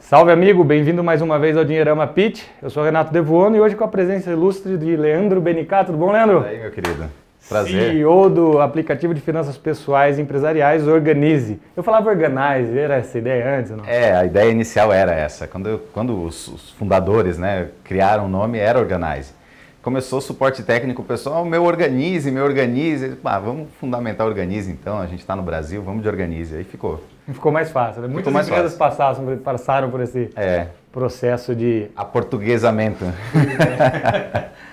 Salve amigo, bem-vindo mais uma vez ao Dinheirama Pitch. Eu sou Renato Devuono e hoje com a presença ilustre de Leandro Benicato. Tudo bom, Leandro? E aí, meu querido? Prazer. CEO do aplicativo de finanças pessoais e empresariais Organize. Eu falava Organize, era essa ideia antes, não? É, a ideia inicial era essa. Quando, quando os, os fundadores né, criaram o nome, era Organize. Começou o suporte técnico, pessoal, meu Organize, meu Organize. Ah, vamos fundamentar Organize então, a gente está no Brasil, vamos de Organize. Aí ficou. Ficou mais fácil. Né? Muitas mais empresas passaram, passaram por esse É, processo de. aportuguesamento.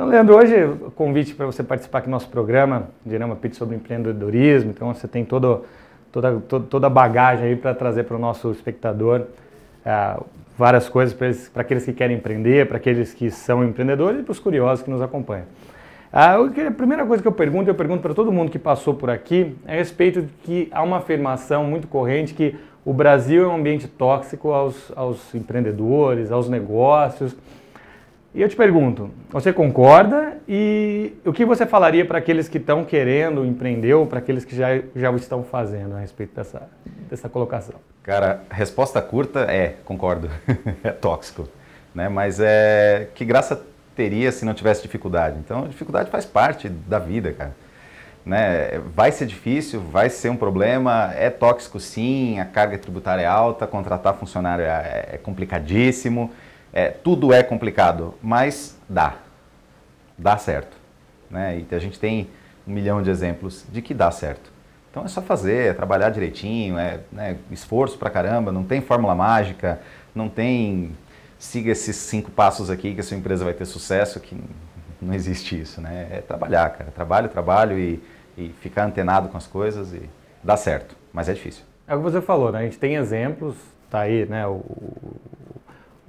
Então, Leandro, hoje o convite para você participar aqui do nosso programa, Dinama Pitch sobre empreendedorismo. Então, você tem todo, toda, to- toda a bagagem aí para trazer para o nosso espectador ah, várias coisas para eles- para aqueles que querem empreender, para aqueles que são empreendedores e para os curiosos que nos acompanham. Queria- a primeira coisa que eu pergunto, eu pergunto para todo mundo que passou por aqui, é a respeito de que há uma afirmação muito corrente que o Brasil é um ambiente tóxico aos, aos empreendedores, aos negócios. E eu te pergunto, você concorda? E o que você falaria para aqueles que estão querendo empreender ou para aqueles que já, já o estão fazendo a respeito dessa, dessa colocação? Cara, resposta curta é, concordo, é tóxico. Né? Mas é que graça teria se não tivesse dificuldade. Então, dificuldade faz parte da vida, cara. Né? Vai ser difícil, vai ser um problema, é tóxico sim, a carga tributária é alta, contratar funcionário é, é complicadíssimo, é, tudo é complicado, mas dá, dá certo. Né? E a gente tem um milhão de exemplos de que dá certo. Então é só fazer, é trabalhar direitinho, é né, esforço pra caramba, não tem fórmula mágica, não tem siga esses cinco passos aqui que a sua empresa vai ter sucesso, que não existe isso, né? É trabalhar, cara. Trabalho, trabalho e, e ficar antenado com as coisas e dá certo, mas é difícil. É o que você falou, né? A gente tem exemplos, tá aí, né? O,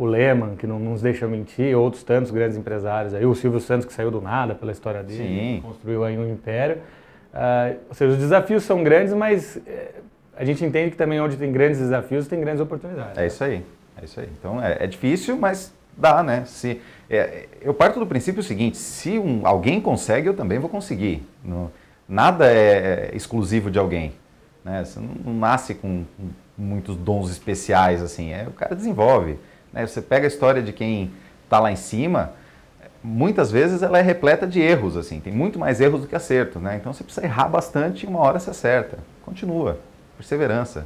o Lehman, que não nos deixa mentir, outros tantos grandes empresários aí, o Silvio Santos que saiu do nada pela história dele, Sim. construiu aí um império. Ah, ou seja, os desafios são grandes, mas eh, a gente entende que também onde tem grandes desafios tem grandes oportunidades. É isso aí, é isso aí. Então é, é difícil, mas dá, né? Se, é, eu parto do princípio seguinte: se um, alguém consegue, eu também vou conseguir. No- nada é exclusivo de alguém. Né? Você não, não nasce com, com muitos dons especiais assim. É, o cara desenvolve. Né? Você pega a história de quem está lá em cima. Muitas vezes ela é repleta de erros, assim, tem muito mais erros do que acertos, né? Então você precisa errar bastante e uma hora você acerta. Continua, perseverança.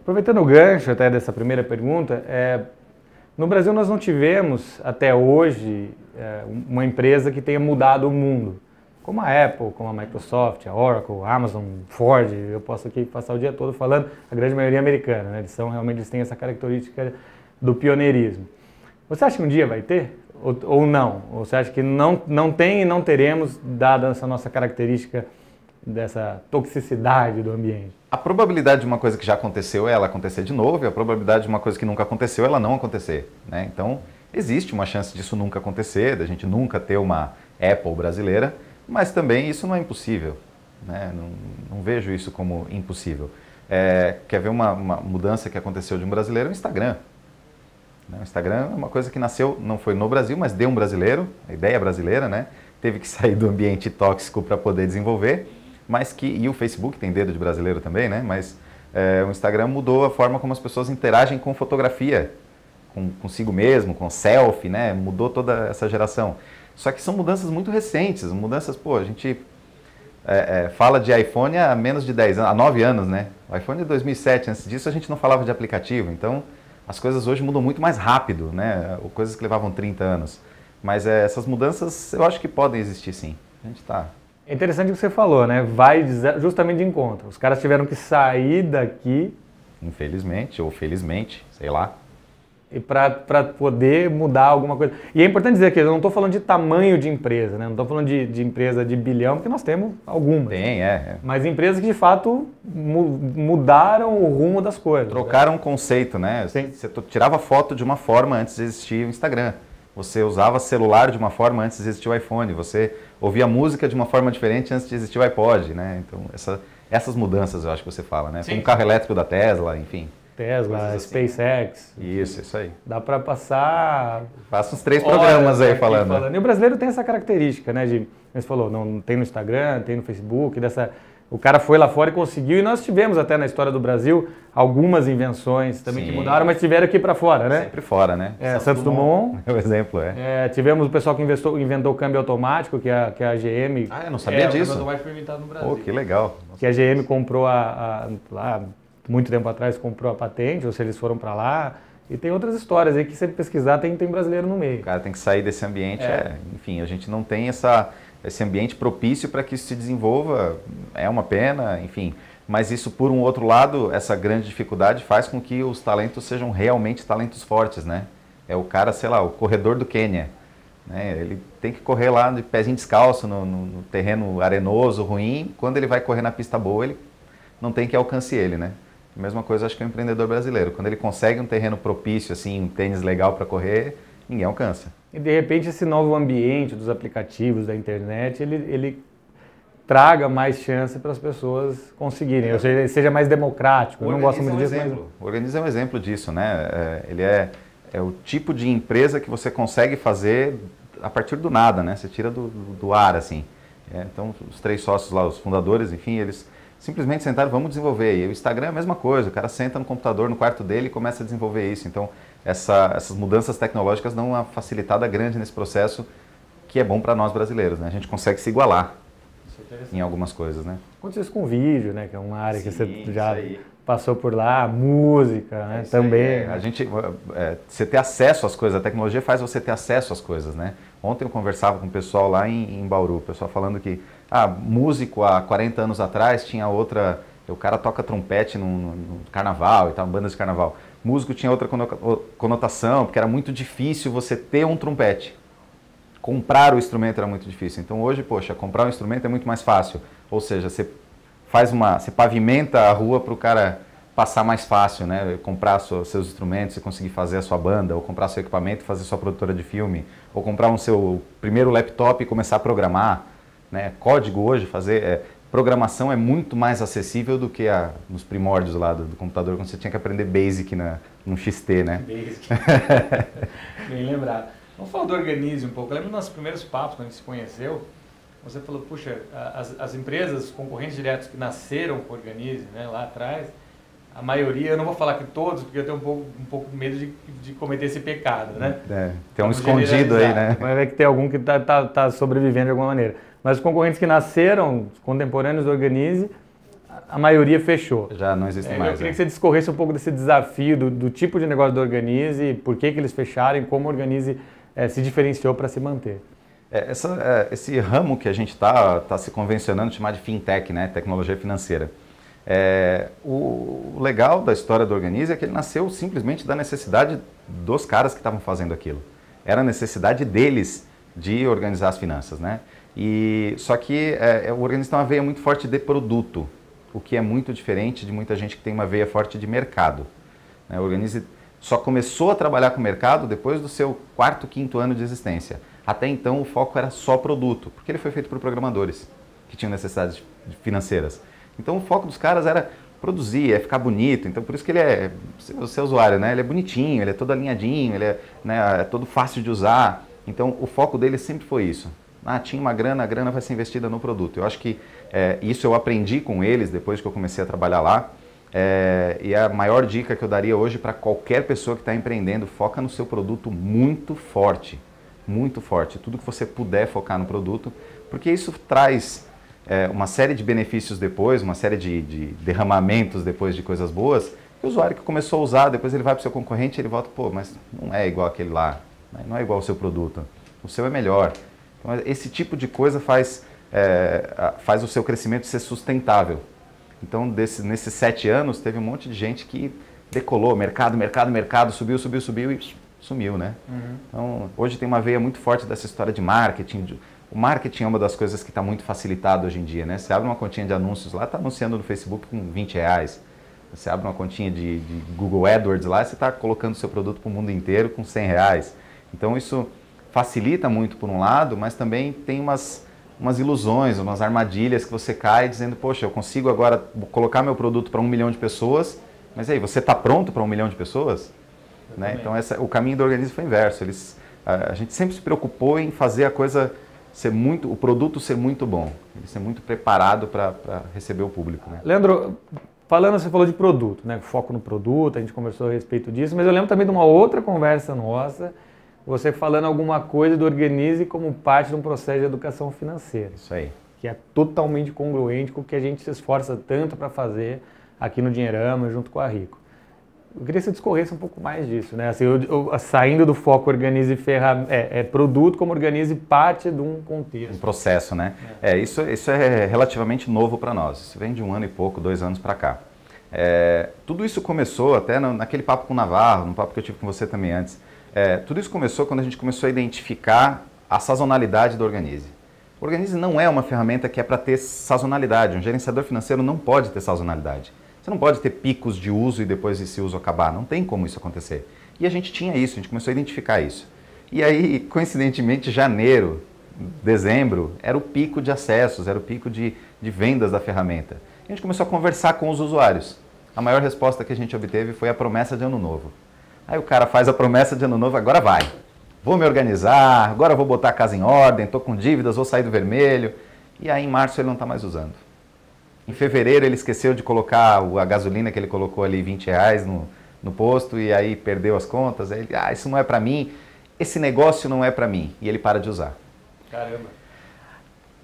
Aproveitando o gancho até dessa primeira pergunta, é, no Brasil nós não tivemos até hoje é, uma empresa que tenha mudado o mundo, como a Apple, como a Microsoft, a Oracle, a Amazon, Ford. Eu posso aqui passar o dia todo falando, a grande maioria é americana, né? eles são realmente eles têm essa característica do pioneirismo. Você acha que um dia vai ter ou, ou não? Ou você acha que não não tem e não teremos dada essa nossa característica dessa toxicidade do ambiente? A probabilidade de uma coisa que já aconteceu é ela acontecer de novo, e a probabilidade de uma coisa que nunca aconteceu é ela não acontecer. Né? Então, existe uma chance disso nunca acontecer, da gente nunca ter uma Apple brasileira, mas também isso não é impossível. Né? Não, não vejo isso como impossível. É, quer ver uma, uma mudança que aconteceu de um brasileiro? O Instagram. Né? O Instagram é uma coisa que nasceu, não foi no Brasil, mas de um brasileiro, a ideia brasileira, né? Teve que sair do ambiente tóxico para poder desenvolver, mas que, e o Facebook tem dedo de brasileiro também, né? Mas é, o Instagram mudou a forma como as pessoas interagem com fotografia, com consigo mesmo, com selfie, né? Mudou toda essa geração. Só que são mudanças muito recentes, mudanças, pô, a gente é, é, fala de iPhone há menos de 10 anos, há 9 anos, né? O iPhone é 2007, antes disso a gente não falava de aplicativo, então as coisas hoje mudam muito mais rápido, né? Coisas que levavam 30 anos. Mas é, essas mudanças eu acho que podem existir sim. A gente está É interessante o que você falou, né? Vai justamente de encontro. Os caras tiveram que sair daqui infelizmente ou felizmente, sei lá. Para poder mudar alguma coisa. E é importante dizer que eu não estou falando de tamanho de empresa, né? Não estou falando de, de empresa de bilhão, porque nós temos algumas. Tem, é. é. Mas empresas que de fato mu- mudaram o rumo das coisas. Trocaram um conceito, né? Sim. Você tirava foto de uma forma antes de existir o Instagram. Você usava celular de uma forma antes de existir o iPhone. Você ouvia música de uma forma diferente antes de existir o iPod, né? Então, essa- essas mudanças eu acho que você fala, né? Sim. Como o carro elétrico da Tesla, enfim. Tesla, assim. SpaceX. Isso, isso aí. Dá para passar. Passa uns três programas aí falando. falando. E o brasileiro tem essa característica, né? De, você falou, não tem no Instagram, tem no Facebook, dessa. O cara foi lá fora e conseguiu, e nós tivemos até na história do Brasil algumas invenções também Sim. que mudaram, mas tiveram aqui para fora, né? Sempre fora, né? É, Santos, Dumont. Dumont. É o exemplo, é. é. Tivemos o pessoal que investou, inventou o câmbio automático, que é, que é a GM. Ah, eu não sabia é, disso. O câmbio automático foi inventado no Brasil. Pô, que legal. Que a GM comprou a, a, lá, muito tempo atrás, comprou a patente, ou se eles foram para lá. E tem outras histórias aí que se pesquisar tem, tem brasileiro no meio. O cara tem que sair desse ambiente. É. É, enfim, a gente não tem essa, esse ambiente propício para que isso se desenvolva. É uma pena, enfim. Mas isso, por um outro lado, essa grande dificuldade faz com que os talentos sejam realmente talentos fortes, né? É o cara, sei lá, o corredor do Quênia. Né? Ele tem que correr lá de pezinho descalço, no, no, no terreno arenoso, ruim. Quando ele vai correr na pista boa, ele não tem que alcance ele, né? Mesma coisa acho que o empreendedor brasileiro. Quando ele consegue um terreno propício, assim, um tênis legal para correr, ninguém alcança. E de repente esse novo ambiente dos aplicativos, da internet, ele, ele traga mais chance para as pessoas conseguirem, é. ou seja, seja mais democrático. Eu não gosto muito um disso. Exemplo. Mas... O Organiza é um exemplo disso, né? É, ele é, é o tipo de empresa que você consegue fazer a partir do nada, né? Você tira do, do, do ar, assim. É, então, os três sócios lá, os fundadores, enfim, eles simplesmente sentaram, vamos desenvolver. E o Instagram é a mesma coisa, o cara senta no computador, no quarto dele e começa a desenvolver isso. Então, essa, essas mudanças tecnológicas dão uma facilitada grande nesse processo que é bom para nós brasileiros, né? A gente consegue se igualar em algumas coisas, né? Aconteceu isso com vídeo, né? Que é uma área Sim, que você já passou por lá, música, né? Também. É. A gente, é, você ter acesso às coisas, a tecnologia faz você ter acesso às coisas, né? Ontem eu conversava com o pessoal lá em, em Bauru, o pessoal falando que, ah, músico há 40 anos atrás tinha outra, o cara toca trompete no, no, no carnaval e tal, bandas de carnaval. Músico tinha outra conotação, porque era muito difícil você ter um trompete comprar o instrumento era muito difícil. Então hoje, poxa, comprar um instrumento é muito mais fácil. Ou seja, você faz uma, você pavimenta a rua para o cara passar mais fácil, né? Comprar seus instrumentos e conseguir fazer a sua banda, ou comprar seu equipamento e fazer sua produtora de filme, ou comprar um seu primeiro laptop e começar a programar, né? Código hoje, fazer é, programação é muito mais acessível do que a, nos primórdios lá do, do, computador, quando você tinha que aprender Basic na, no XT, né? Basic. Bem lembrado. Vamos falar do Organize um pouco. Eu lembro dos nossos primeiros papos, quando a gente se conheceu, você falou, puxa, as, as empresas, concorrentes diretos que nasceram com o Organize né, lá atrás, a maioria, eu não vou falar que todos, porque eu tenho um pouco, um pouco medo de, de cometer esse pecado, né? É, tem um Vamos escondido aí, né? Mas vai que tem algum que está tá, tá sobrevivendo de alguma maneira. Mas os concorrentes que nasceram, os contemporâneos do Organize, a maioria fechou. Já não existe é, mais. Eu queria é. que você discorresse um pouco desse desafio, do, do, tipo de negócio do Organize, por que, que eles fecharam e como o Organize é, se diferenciou para se manter. É, essa, é, esse ramo que a gente está tá se convencionando de chamar de fintech, né, tecnologia financeira. É, o, o legal da história do Organize é que ele nasceu simplesmente da necessidade dos caras que estavam fazendo aquilo. Era a necessidade deles de organizar as finanças, né? E só que é, é o Organize tem uma veia muito forte de produto, o que é muito diferente de muita gente que tem uma veia forte de mercado. Né? O Organize só começou a trabalhar com o mercado depois do seu quarto, quinto ano de existência. Até então o foco era só produto, porque ele foi feito por programadores que tinham necessidades financeiras. Então o foco dos caras era produzir, é ficar bonito. Então por isso que ele é, você é usuário, né? Ele é bonitinho, ele é todo alinhadinho, ele é, né, é todo fácil de usar. Então o foco dele sempre foi isso. Ah, tinha uma grana, a grana vai ser investida no produto. Eu acho que é, isso eu aprendi com eles depois que eu comecei a trabalhar lá. É, e a maior dica que eu daria hoje para qualquer pessoa que está empreendendo, foca no seu produto muito forte, muito forte. Tudo que você puder focar no produto, porque isso traz é, uma série de benefícios depois, uma série de, de, derramamentos depois de coisas boas. O usuário que começou a usar, depois ele vai para o seu concorrente ele volta, pô, mas não é igual aquele lá, né? não é igual ao seu produto, o seu é melhor. Então, esse tipo de coisa faz, é, faz o seu crescimento ser sustentável. Então, desse, nesses sete anos, teve um monte de gente que decolou, mercado, mercado, mercado, subiu, subiu, subiu e sumiu, né? Uhum. Então, hoje tem uma veia muito forte dessa história de marketing. O marketing é uma das coisas que está muito facilitado hoje em dia, né? Você abre uma continha de anúncios lá, está anunciando no Facebook com 20 reais. Você abre uma continha de, de Google AdWords lá, você está colocando seu produto para o mundo inteiro com 100 reais. Então, isso facilita muito por um lado, mas também tem umas umas ilusões, umas armadilhas que você cai dizendo, poxa, eu consigo agora colocar meu produto para um milhão de pessoas Mas aí, você está pronto para um milhão de pessoas? Né? Então, essa, o caminho do organismo foi inverso. Eles, a, a, gente sempre se preocupou em fazer a coisa ser muito, o produto ser muito bom, ele ser muito preparado para receber o público. Né? Leandro, falando, você falou de produto, né? foco no produto, a gente conversou a respeito disso, mas eu lembro também de uma outra conversa nossa, você falando alguma coisa do Organize como parte de um processo de educação financeira. Isso aí. Que é totalmente congruente com o que a gente se esforça tanto para fazer aqui no Dinheirama, junto com a Rico. Eu queria que você discorresse um pouco mais disso, né? Assim, eu, eu, saindo do foco organize ferram é, é, produto como organize parte de um contexto. Um processo, né? É, é isso, isso é relativamente novo para nós. Isso vem de um ano e pouco, dois anos para cá. É, tudo isso começou até no, naquele papo com o Navarro, no papo que eu tive com você também antes. É, tudo isso começou quando a gente começou a identificar a sazonalidade do Organize. O Organize não é uma ferramenta que é para ter sazonalidade. Um gerenciador financeiro não pode ter sazonalidade. Você não pode ter picos de uso e depois esse uso acabar. Não tem como isso acontecer. E a gente tinha isso, a gente começou a identificar isso. E aí, coincidentemente, janeiro, dezembro, era o pico de acessos, era o pico de, de vendas da ferramenta. E a gente começou a conversar com os usuários. A maior resposta que a gente obteve foi a promessa de ano novo. Aí o cara faz a promessa de ano novo, agora vai. Vou me organizar, agora vou botar a casa em ordem, estou com dívidas, vou sair do vermelho. E aí em março ele não está mais usando. Em fevereiro ele esqueceu de colocar a gasolina que ele colocou ali 20 reais no, no posto e aí perdeu as contas. Aí ele, ah, isso não é para mim, esse negócio não é para mim. E ele para de usar. Caramba.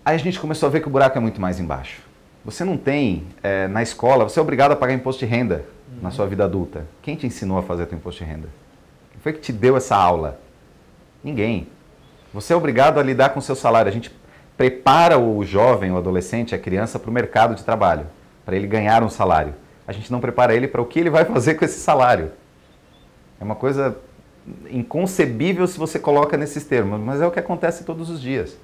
Aí a gente começou a ver que o buraco é muito mais embaixo. Você não tem, é, na escola, você é obrigado a pagar imposto de renda. Na sua vida adulta. Quem te ensinou a fazer teu imposto de renda? Quem foi que te deu essa aula? Ninguém. Você é obrigado a lidar com o seu salário. A gente prepara o jovem, o adolescente, a criança para o mercado de trabalho, para ele ganhar um salário. A gente não prepara ele para o que ele vai fazer com esse salário. É uma coisa inconcebível se você coloca nesses termos, mas é o que acontece todos os dias.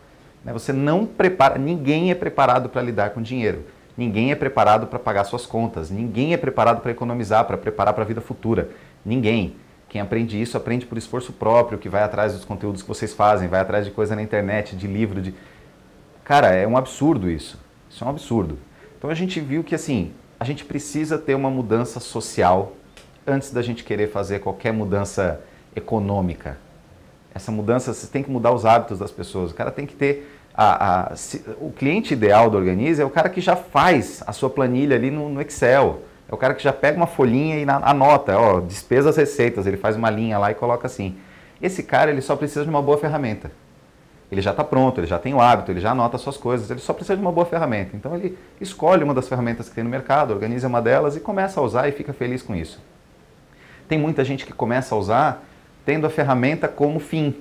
Né? Você não prepara, ninguém é preparado para lidar com dinheiro. Ninguém é preparado para pagar suas contas. Ninguém é preparado para economizar, para preparar para a vida futura. Ninguém. Quem aprende isso aprende por esforço próprio, que vai atrás dos conteúdos que vocês fazem, vai atrás de coisa na internet, de livro, de Cara, é um absurdo isso. Isso é um absurdo. Então a gente viu que assim, a gente precisa ter uma mudança social antes da gente querer fazer qualquer mudança econômica. Essa mudança, você tem que mudar os hábitos das pessoas. O cara tem que ter. A, a, se, o cliente ideal do Organize é o cara que já faz a sua planilha ali no, no Excel. É o cara que já pega uma folhinha e na, anota, ó, despesas, receitas. Ele faz uma linha lá e coloca assim. Esse cara ele só precisa de uma boa ferramenta ele já está pronto, ele já tem o hábito, ele já anota suas coisas, ele só precisa de uma boa ferramenta. Então ele escolhe uma das ferramentas que tem no mercado, organiza uma delas e começa a usar e fica feliz com isso. Tem muita gente que começa a usar tendo a ferramenta como fim.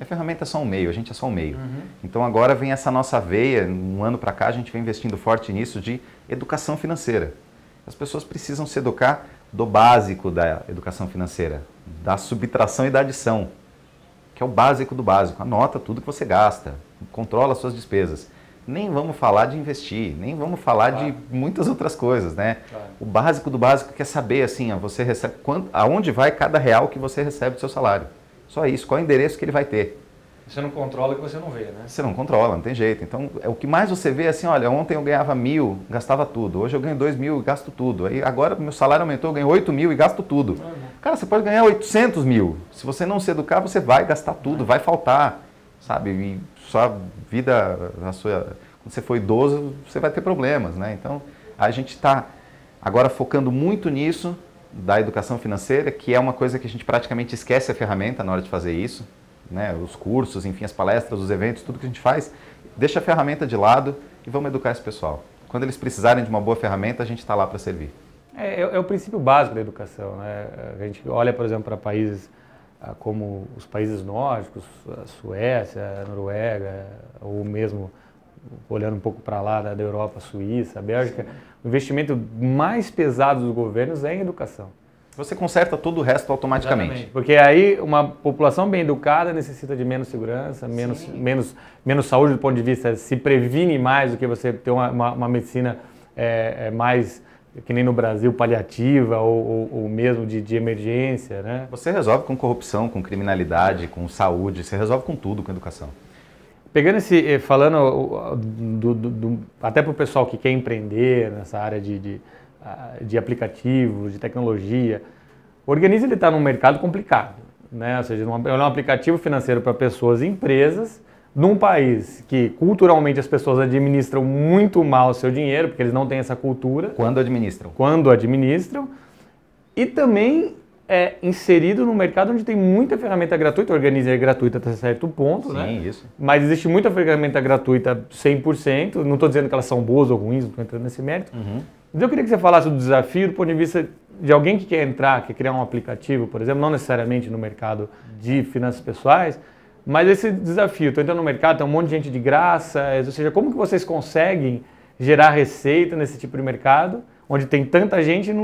E a ferramenta é só um meio, a gente é só um meio. Uhum. Então agora vem essa nossa veia, um ano para cá a gente vem investindo forte nisso de educação financeira. As pessoas precisam se educar do básico da educação financeira, da subtração e da adição que é o básico do básico. Anota tudo que você gasta, controla suas despesas. Nem vamos falar de investir, nem vamos falar claro. de muitas outras coisas, né? Claro. O básico do básico quer saber assim, ó, você recebe quanto, aonde vai cada real que você recebe do seu salário. Só isso, qual é o endereço que ele vai ter. Você não controla o que você não vê, né? Você não controla, não tem jeito. Então, é o que mais você vê é assim, olha, ontem eu ganhava mil, gastava tudo. Hoje eu ganho dois mil e gasto tudo. Aí agora meu salário aumentou, eu ganho oito mil e gasto tudo. Uhum. Cara, você pode ganhar 800 mil. Se você não se educar, você vai gastar tudo, uhum. vai faltar, sabe? E sua vida, a sua, quando você for idoso, você vai ter problemas, né? Então, a gente está agora focando muito nisso da educação financeira, que é uma coisa que a gente praticamente esquece a ferramenta na hora de fazer isso né, os cursos, enfim, as palestras, os eventos, tudo que a gente faz, deixa a ferramenta de lado e vamos educar esse pessoal. Quando eles precisarem de uma boa ferramenta, a gente está lá para servir. É, é, é, o princípio básico da educação. Né? A gente olha, por exemplo, para países ah, como os países nórdicos, a Suécia, a Noruega, ou mesmo olhando um pouco para lá da Europa, a Suíça, a Bélgica, o investimento mais pesado dos governos é em educação você conserta todo o resto automaticamente. Exatamente. Porque aí uma população bem educada necessita de menos segurança, menos, menos, menos saúde do ponto de vista, se previne mais do que você ter uma, uma, uma medicina é, é mais, que nem no Brasil, paliativa ou, ou, ou mesmo de, de, emergência. Né? Você resolve com corrupção, com criminalidade, com saúde, você resolve com tudo com educação. Pegando esse, eh, falando do, do, do, até para o pessoal que quer empreender nessa área de, de de aplicativos, de tecnologia. O Organize ele está num mercado complicado, né? Ou seja, é um aplicativo financeiro para pessoas e empresas num país que culturalmente as pessoas administram muito mal o seu dinheiro, porque eles não têm essa cultura. Quando administram. Quando administram. E também é inserido no mercado onde tem muita ferramenta gratuita, organiza é gratuita até certo ponto, Sim, né? Sim, isso. Mas existe muita ferramenta gratuita 100%, não estou dizendo que elas são boas ou ruins, não estou entrando nesse mérito. Uhum. Mas eu queria que você falasse do desafio do ponto de vista de alguém que quer entrar, quer criar um aplicativo, por exemplo, não necessariamente no mercado de finanças pessoais, mas esse desafio, estou entrando no mercado, tem um monte de gente de graça, ou seja, como que vocês conseguem gerar receita nesse tipo de mercado, onde tem tanta gente e,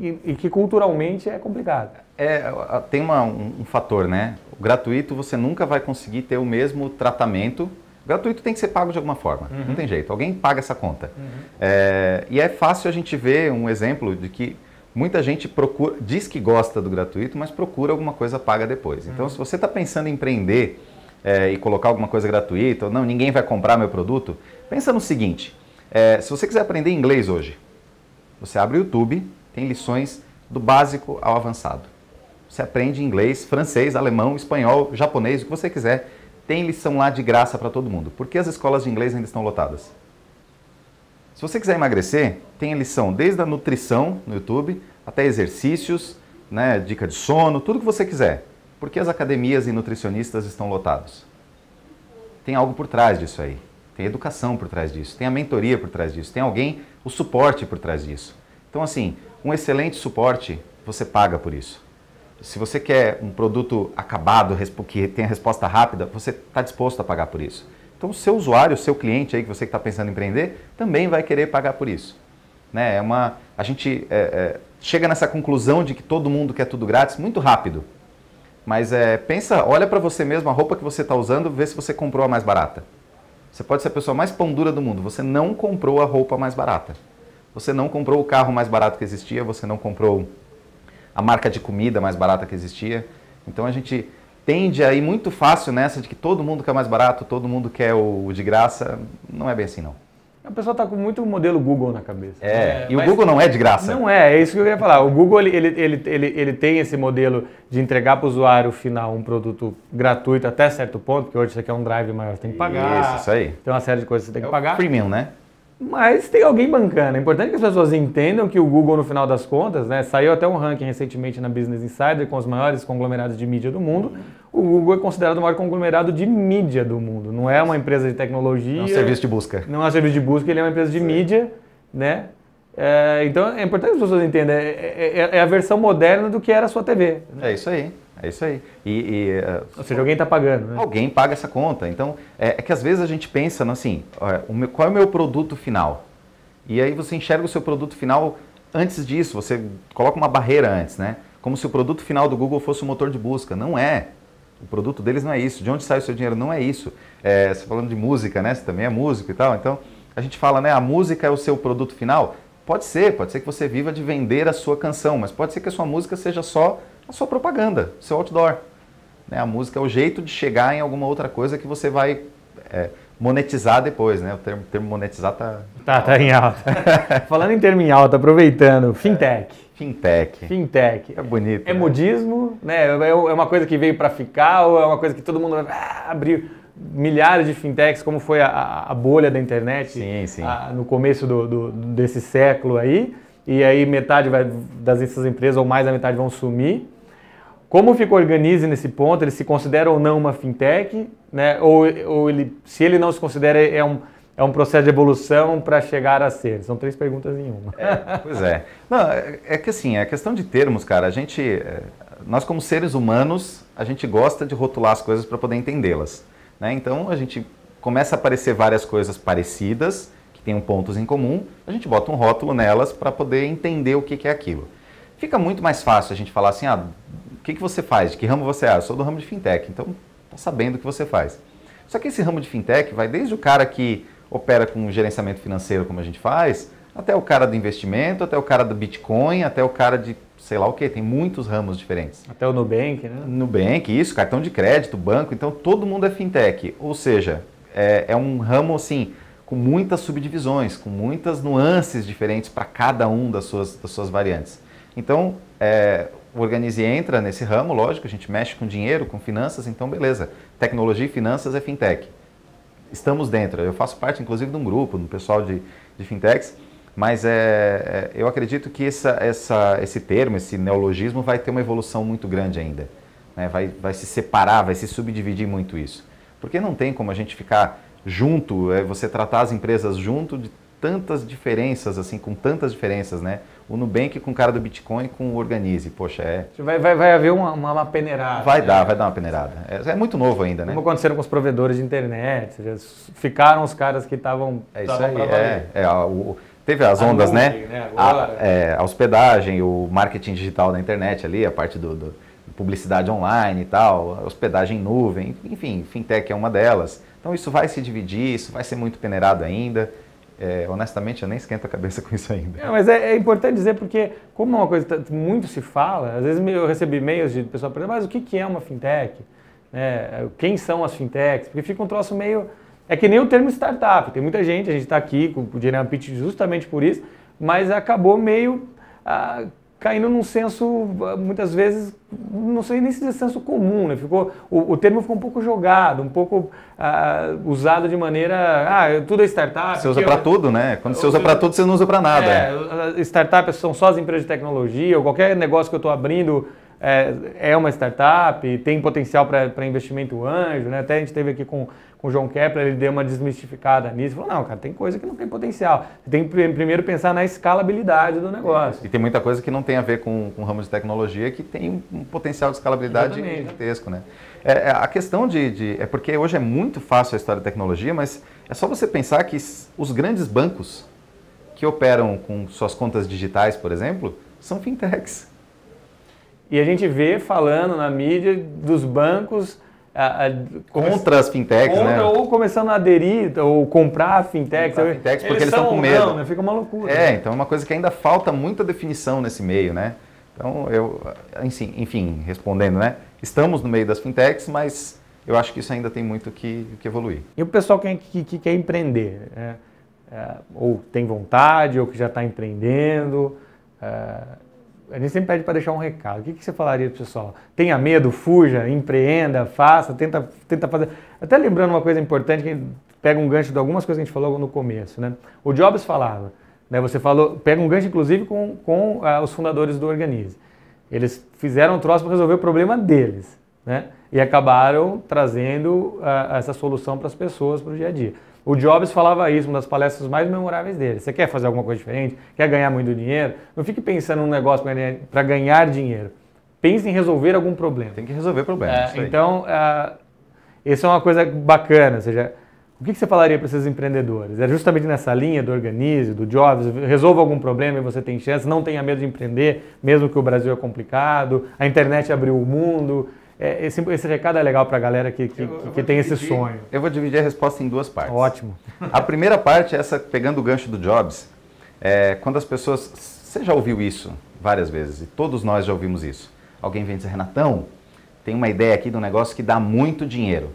e, e que culturalmente é complicado? É, tem uma, um, um, fator, né? O gratuito você nunca vai conseguir ter o mesmo tratamento. O gratuito tem que ser pago de alguma forma, uhum. não tem jeito. Alguém paga essa conta. Uhum. É, e é fácil a gente ver um exemplo de que muita gente procura, diz que gosta do gratuito, mas procura alguma coisa paga depois. Então, uhum. se você está pensando em empreender é, e colocar alguma coisa gratuita, ou não, ninguém vai comprar meu produto, pensa no seguinte: é, se você quiser aprender inglês hoje, você abre o YouTube, tem lições do básico ao avançado. Você aprende inglês, francês, alemão, espanhol, japonês, o que você quiser. Tem lição lá de graça para todo mundo. Por que as escolas de inglês ainda estão lotadas? Se você quiser emagrecer, tem lição desde a nutrição no YouTube até exercícios, né, dica de sono, tudo que você quiser. Por que as academias e nutricionistas estão lotados? Tem algo por trás disso aí. Tem educação por trás disso, tem a mentoria por trás disso, tem alguém, o suporte por trás disso. Então, assim, um excelente suporte, você paga por isso. Se você quer um produto acabado, que tenha resposta rápida, você está disposto a pagar por isso. Então, o seu usuário, o seu cliente aí, que você está pensando em empreender, também vai querer pagar por isso. Né? É uma, a gente é, é, chega nessa conclusão de que todo mundo quer tudo grátis muito rápido. Mas é, pensa, olha para você mesmo, a roupa que você está usando, vê se você comprou a mais barata. Você pode ser a pessoa mais pão dura do mundo, você não comprou a roupa mais barata. Você não comprou o carro mais barato que existia, você não comprou a marca de comida mais barata que existia. Então a gente tende a ir muito fácil nessa de que todo mundo quer mais barato, todo mundo quer o de graça. Não é bem assim, não. A pessoa está com muito modelo Google na cabeça. É, é e o Google não é de graça. Não é, é isso que eu queria falar. O Google ele, ele, ele, ele, ele tem esse modelo de entregar para o usuário final um produto gratuito até certo ponto, porque hoje você quer um drive maior, você tem que pagar. Isso, isso aí. Tem uma série de coisas que você tem que é pagar. Premium, né? Mas tem alguém bancando. É importante que as pessoas entendam que o Google, no final das contas, né, saiu até um ranking recentemente na Business Insider com os maiores conglomerados de mídia do mundo. O Google é considerado o maior conglomerado de mídia do mundo. Não é uma empresa de tecnologia. É um serviço de busca. Não é um serviço de busca, ele é uma empresa de Sim. mídia, né? É, então é importante que as pessoas entendam. É, é, é, a versão moderna do que era a sua TV. Né? É isso aí. É isso aí. E, e, uh, Ou seja, alguém está pagando, né? Alguém paga essa conta. Então, é, é, que às vezes a gente pensa assim, o meu, qual é o meu produto final? E aí você enxerga o seu produto final antes disso, você coloca uma barreira antes, né? Como se o produto final do Google fosse o motor de busca. Não é. O produto deles não é isso. De onde sai o seu dinheiro? Não é isso. É, você falando de música, né? Você também é músico e tal. Então, a gente fala, né? A música é o seu produto final. Pode ser, pode ser que você viva de vender a sua canção, mas pode ser que a sua música seja só a sua propaganda, seu outdoor. Né? A música é o jeito de chegar em alguma outra coisa que você vai é, monetizar depois, né? O termo, termo monetizar tá... Tá, tá em alta. Falando em termo em alta, aproveitando, fintech. Fintech. Fintech. É bonito. É né? modismo, né? É, é uma coisa que veio para ficar ou é uma coisa que todo mundo vai ah, abrir milhares de fintechs, como foi a, a bolha da internet sim, sim. A, no começo do, do, desse século aí, e aí metade vai, das essas empresas, ou mais da metade, vão sumir. Como fica Organize nesse ponto? Ele se considera ou não uma fintech? Né? Ou, ou ele, se ele não se considera, é um, é um processo de evolução para chegar a ser? São três perguntas em uma. É, pois é. Não, é, é que assim, é questão de termos, cara. A gente, é, nós como seres humanos, a gente gosta de rotular as coisas para poder entendê-las. Né? Então a gente começa a aparecer várias coisas parecidas, que tenham pontos em comum, a gente bota um rótulo nelas para poder entender o que, que é aquilo. Fica muito mais fácil a gente falar assim, ah, o que, que você faz? De que ramo você é? Eu sou do ramo de fintech, então está sabendo o que você faz. Só que esse ramo de fintech vai desde o cara que opera com gerenciamento financeiro, como a gente faz, até o cara do investimento, até o cara do Bitcoin, até o cara de sei lá o que, tem muitos ramos diferentes. Até o Nubank, né? Nubank, isso, cartão de crédito, banco, então todo mundo é fintech. Ou seja, é, é um ramo assim com muitas subdivisões, com muitas nuances diferentes para cada um das suas, das suas variantes. Então, é, o Organize entra nesse ramo, lógico, a gente mexe com dinheiro, com finanças, então beleza. Tecnologia e finanças é fintech. Estamos dentro. Eu faço parte, inclusive, de um grupo, do pessoal de, de fintechs, mas é, é, eu acredito que essa, essa, esse termo, esse neologismo, vai ter uma evolução muito grande ainda. Né? Vai, vai se separar, vai se subdividir muito isso. Porque não tem como a gente ficar junto, é, você tratar as empresas junto de tantas diferenças, assim, com tantas diferenças, né? O Nubank com o cara do Bitcoin com o Organize, poxa, é... Vai, vai, vai haver uma, uma, uma peneirada. Vai né? dar, vai dar uma peneirada. É, é, muito novo ainda, né? Como aconteceram com os provedores de internet, ficaram os caras que estavam... É isso aí, é, é, o, teve as ondas, né? né? A, é, a, hospedagem, o marketing digital da internet ali, a parte do, do publicidade online e tal, hospedagem em nuvem, enfim, fintech é uma delas. Então isso vai se dividir, isso vai ser muito peneirado ainda. É, honestamente, eu nem esquento a cabeça com isso ainda. É, mas é, é, importante dizer porque, como é uma coisa que muito se fala, às vezes eu recebi e-mails de pessoal perguntando, mas o que, é uma fintech? É, quem são as fintechs? Porque fica um troço meio... É que nem o termo startup. Tem muita gente, a gente está aqui com o Jeremy Pitch justamente por isso, mas acabou meio... Ah, caindo num senso, muitas vezes, não sei nem se dizer senso comum, né? Ficou, o, o termo ficou um pouco jogado, um pouco uh, usado de maneira, ah, tudo é startup. Você usa para tudo, né? Quando você usa para tudo, você não usa para nada. É, startups são só as empresas de tecnologia, ou qualquer negócio que eu estou abrindo é, é, uma startup, tem potencial para investimento anjo, né? Até a gente teve aqui com com o João Kepler, ele deu uma desmistificada nisso. Falou, não, cara, tem coisa que não tem potencial. Você tem que primeiro pensar na escalabilidade do negócio. E tem muita coisa que não tem a ver com, com o ramo de tecnologia que tem um potencial de escalabilidade Exatamente. gigantesco, né? É, é, a questão de, de, É porque hoje é muito fácil a história da tecnologia, mas é só você pensar que os grandes bancos que operam com suas contas digitais, por exemplo, são fintechs. E a gente vê falando na mídia dos bancos a, a, contra as fintechs, contra, né? Ou começando a aderir, ou comprar fintechs. Comprar fintechs porque eles, estão com medo. Não, né? Fica uma loucura. É, né? então é uma coisa que ainda falta muita definição nesse meio, né? Então, eu, enfim, enfim, respondendo, né? Estamos no meio das fintechs, mas eu acho que isso ainda tem muito que, que evoluir. E o pessoal que, que, que quer empreender, é, é, ou tem vontade, ou que já está empreendendo, é, a gente sempre pede para deixar um recado. O que, que você falaria para o pessoal? Tenha medo, fuja, empreenda, faça, tenta, tenta fazer. Até lembrando uma coisa importante, que pega um gancho de algumas coisas que a gente falou no começo. Né? O Jobs falava, né? você falou, pega um gancho inclusive com, com uh, os fundadores do Organize. Eles fizeram um troço para resolver o problema deles. Né? E acabaram trazendo uh, essa solução para as pessoas, para o dia a dia. O Jobs falava isso, uma das palestras mais memoráveis dele. Você quer fazer alguma coisa diferente? Quer ganhar muito dinheiro? Não fique pensando num negócio para ganhar dinheiro. Pense em resolver algum problema. Tem que resolver problemas. É, então, uh, isso é uma coisa bacana. Ou seja, o que, você falaria para esses empreendedores? É justamente nessa linha do Organize, do Jobs, resolva algum problema e você tem chance, não tenha medo de empreender, mesmo que o Brasil é complicado, a internet abriu o mundo. É, esse, esse, recado é legal para a galera que, que, eu, eu que tem dividir, esse sonho. Eu vou dividir a resposta em duas partes. Ótimo. A primeira parte é essa, pegando o gancho do Jobs, é, quando as pessoas. Você já ouviu isso várias vezes, e todos nós já ouvimos isso. Alguém vem dizer, Renatão, tem uma ideia aqui de um negócio que dá muito dinheiro.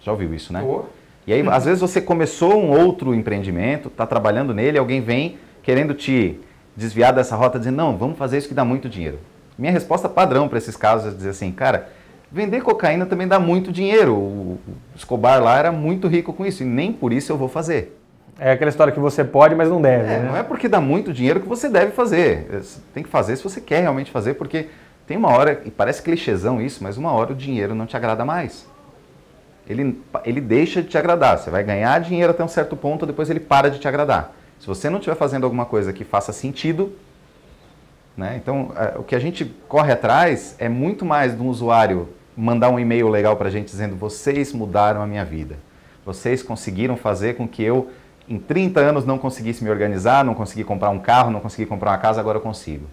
Já ouviu isso, né? Oh. E aí, às vezes, você começou um outro empreendimento, está trabalhando nele, alguém vem querendo te desviar dessa rota, dizendo, não, vamos fazer isso que dá muito dinheiro. Minha resposta padrão para esses casos é dizer assim, cara, vender cocaína também dá muito dinheiro. O Escobar lá era muito rico com isso e nem por isso eu vou fazer. É aquela história que você pode, mas não deve. É, né? Não é porque dá muito dinheiro que você deve fazer. Você tem que fazer se você quer realmente fazer, porque tem uma hora, e parece clichêzão isso, mas uma hora o dinheiro não te agrada mais. Ele, ele deixa de te agradar. Você vai ganhar dinheiro até um certo ponto, depois ele para de te agradar. Se você não estiver fazendo alguma coisa que faça sentido, né? Então, o que a gente corre atrás é muito mais de um usuário mandar um e-mail legal para a gente dizendo: vocês mudaram a minha vida. Vocês conseguiram fazer com que eu, em 30 anos, não conseguisse me organizar, não consegui comprar um carro, não consegui comprar uma casa, agora eu consigo.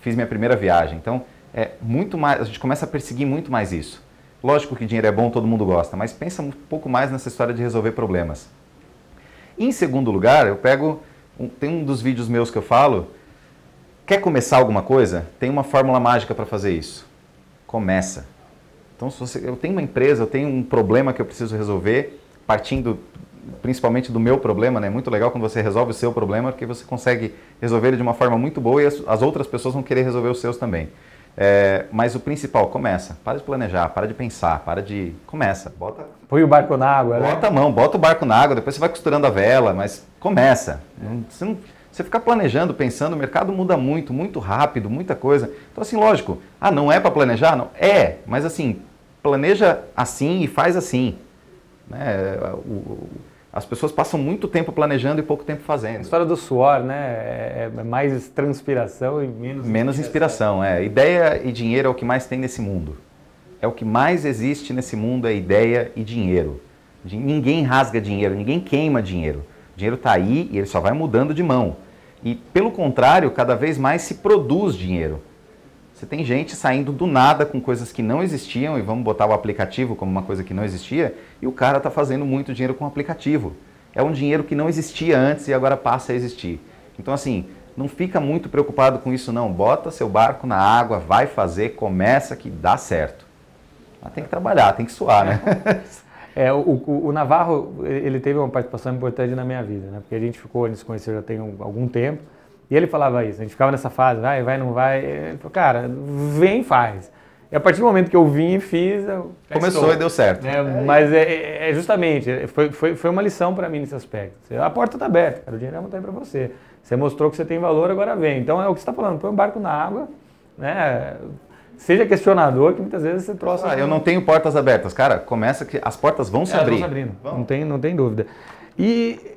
Fiz minha primeira viagem. Então, é muito mais, a gente começa a perseguir muito mais isso. Lógico que dinheiro é bom, todo mundo gosta, mas pensa um pouco mais nessa história de resolver problemas. Em segundo lugar, eu pego, tem um dos vídeos meus que eu falo, Quer começar alguma coisa? Tem uma fórmula mágica para fazer isso. Começa. Então, se você, eu tenho uma empresa, eu tenho um problema que eu preciso resolver, partindo principalmente do meu problema, né? É muito legal quando você resolve o seu problema, porque você consegue resolver ele de uma forma muito boa e as, as outras pessoas vão querer resolver os seus também. É, mas o principal, começa. Para de planejar, para de pensar, para de. Começa. Bota. Põe o barco na água, bota né? Bota a mão, bota o barco na água, depois você vai costurando a vela, mas começa. Você, não, você fica planejando, pensando, o mercado muda muito, muito rápido, muita coisa. Então, assim, lógico, ah, não é para planejar? Não. É, mas assim, planeja assim e faz assim. Né? O, as pessoas passam muito tempo planejando e pouco tempo fazendo. A história do suor, né? É, é mais transpiração e menos Menos inspiração, é. Ideia e dinheiro é o que mais tem nesse mundo. É o que mais existe nesse mundo, é ideia e dinheiro. Ninguém rasga dinheiro, ninguém queima dinheiro. O dinheiro está aí e ele só vai mudando de mão. E, pelo contrário, cada vez mais se produz dinheiro. Você tem gente saindo do nada com coisas que não existiam, e vamos botar o aplicativo como uma coisa que não existia, e o cara está fazendo muito dinheiro com o aplicativo. É um dinheiro que não existia antes e agora passa a existir. Então, assim, não fica muito preocupado com isso, não. Bota seu barco na água, vai fazer, começa que dá certo. Mas tem que trabalhar, tem que suar, né? É, o, o, o, Navarro, ele teve uma participação importante na minha vida, né? Porque a gente ficou, a gente se conheceu já tem algum tempo. E ele falava isso, a gente ficava nessa fase, vai, vai, não vai. Ele falou, cara, vem e faz. E a partir do momento que eu vim e fiz. Eu Começou estou, e deu certo. Né? É, mas é, é, justamente, foi, foi, foi uma lição para mim nesse aspecto. A porta está aberta, cara, o dinheiro está aí para você. Você mostrou que você tem valor, agora vem. Então é o que você está falando, põe um barco na água, né? Seja questionador, que muitas vezes você trouxe. Ah, eu não tenho portas abertas. Cara, começa que as portas vão se é, abrir. Vão se abrindo, vão. Não, tem, não tem dúvida. E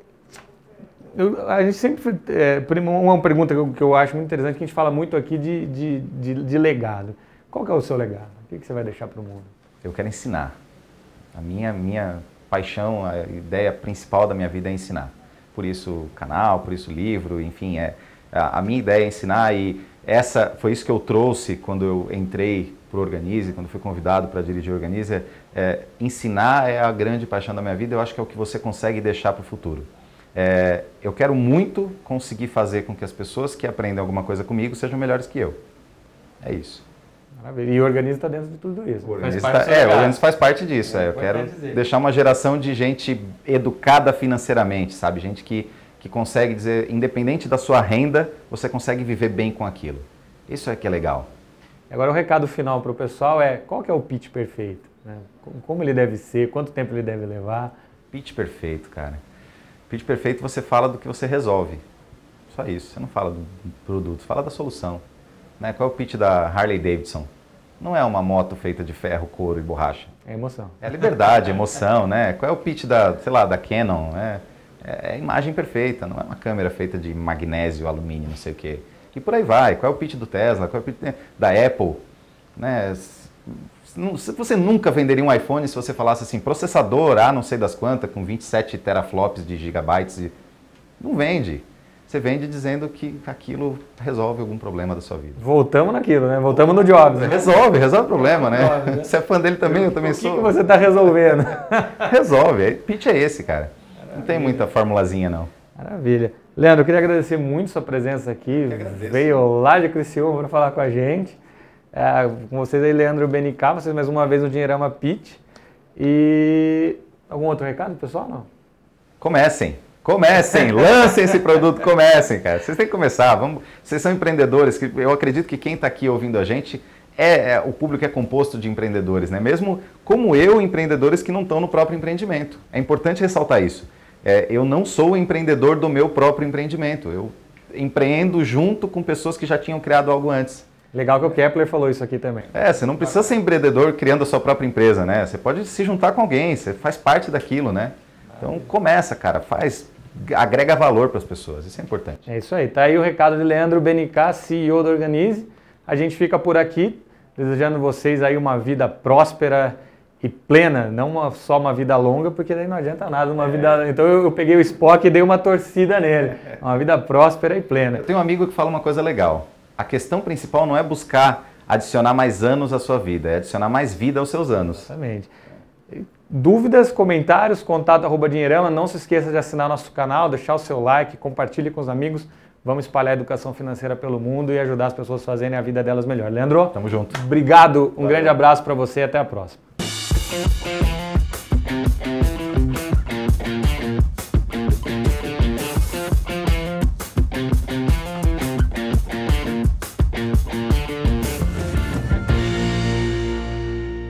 eu, a gente sempre. É, uma pergunta que eu, que eu, acho muito interessante, que a gente fala muito aqui de, de, de, de legado. Qual é o seu legado? O que, que você vai deixar para o mundo? Eu quero ensinar. A minha, minha paixão, a ideia principal da minha vida é ensinar. Por isso canal, por isso livro, enfim, é, a, a minha ideia é ensinar e essa foi isso que eu trouxe quando eu entrei para o Organize, quando fui convidado para dirigir o Organize. É, é, ensinar é a grande paixão da minha vida, eu acho que é o que você consegue deixar para o futuro. É, eu quero muito conseguir fazer com que as pessoas que aprendem alguma coisa comigo sejam melhores que eu. É isso. Maravilha. E o organismo está dentro de tudo isso. O organismo, tá, é, o organismo faz parte disso. É, eu quero dizer. deixar uma geração de gente educada financeiramente, sabe? Gente que, que consegue dizer, independente da sua renda, você consegue viver bem com aquilo. Isso é que é legal. Agora o recado final para o pessoal é qual que é o pitch perfeito? Né? Como ele deve ser, quanto tempo ele deve levar? Pitch perfeito, cara. Pitch perfeito você fala do que você resolve. Só isso. Você não fala do produto, fala da solução. Né? Qual é o pitch da Harley Davidson? Não é uma moto feita de ferro, couro e borracha. É emoção. É liberdade, emoção, né? Qual é o pitch da, sei lá, da Canon? É, é a imagem perfeita, não é uma câmera feita de magnésio, alumínio, não sei o quê. E por aí vai. Qual é o pitch do Tesla? Qual é o pitch da Apple? Né? Você nunca venderia um iPhone se você falasse assim, processador A não sei das quantas, com 27 teraflops de gigabytes. Não vende. Você vende dizendo que aquilo resolve algum problema da sua vida. Voltamos naquilo, né? Voltamos no Jobs. Né? Resolve, resolve o problema, né? né? Você é fã dele também, eu também o que sou. O que você está resolvendo? resolve. Pitch é esse, cara. Maravilha. Não tem muita formulazinha, não. Maravilha. Leandro, eu queria agradecer muito sua presença aqui. Veio lá de Criciúma para falar com a gente. É, com vocês aí, Leandro BNK, vocês mais uma vez no Dinheirama Pitch. E algum outro recado, pessoal? Não? Comecem, comecem, lancem esse produto, comecem, cara. Vocês têm que começar. Vamos, vocês são empreendedores, que eu acredito que quem está aqui ouvindo a gente é, é, o público é composto de empreendedores, né? Mesmo como eu, empreendedores que não estão no próprio empreendimento. É importante ressaltar isso. É, eu não sou empreendedor do meu próprio empreendimento. Eu empreendo junto com pessoas que já tinham criado algo antes. Legal que o Kepler falou isso aqui também. É, você não precisa ser empreendedor criando a sua própria empresa, né? Você pode se juntar com alguém, você faz parte daquilo, né? Então começa, cara, faz, agrega valor para as pessoas, isso é importante. É isso aí, tá aí o recado de Leandro BNK, CEO da Organize. A gente fica por aqui, desejando vocês aí uma vida próspera e plena, não uma, só uma vida longa, porque daí não adianta nada uma é. vida. Então eu, eu, peguei o Spock e dei uma torcida nele. Uma vida próspera e plena. Eu tenho um amigo que fala uma coisa legal a questão principal não é buscar adicionar mais anos à sua vida, é adicionar mais vida aos seus anos. Exatamente. Dúvidas, comentários, contato arroba dinheirama. Não se esqueça de assinar nosso canal, deixar o seu like, compartilhe com os amigos. Vamos espalhar a educação financeira pelo mundo e ajudar as pessoas a fazerem a vida delas melhor. Leandro? Tamo junto. Obrigado, um Valeu. grande abraço para você e até a próxima. Mm-hmm.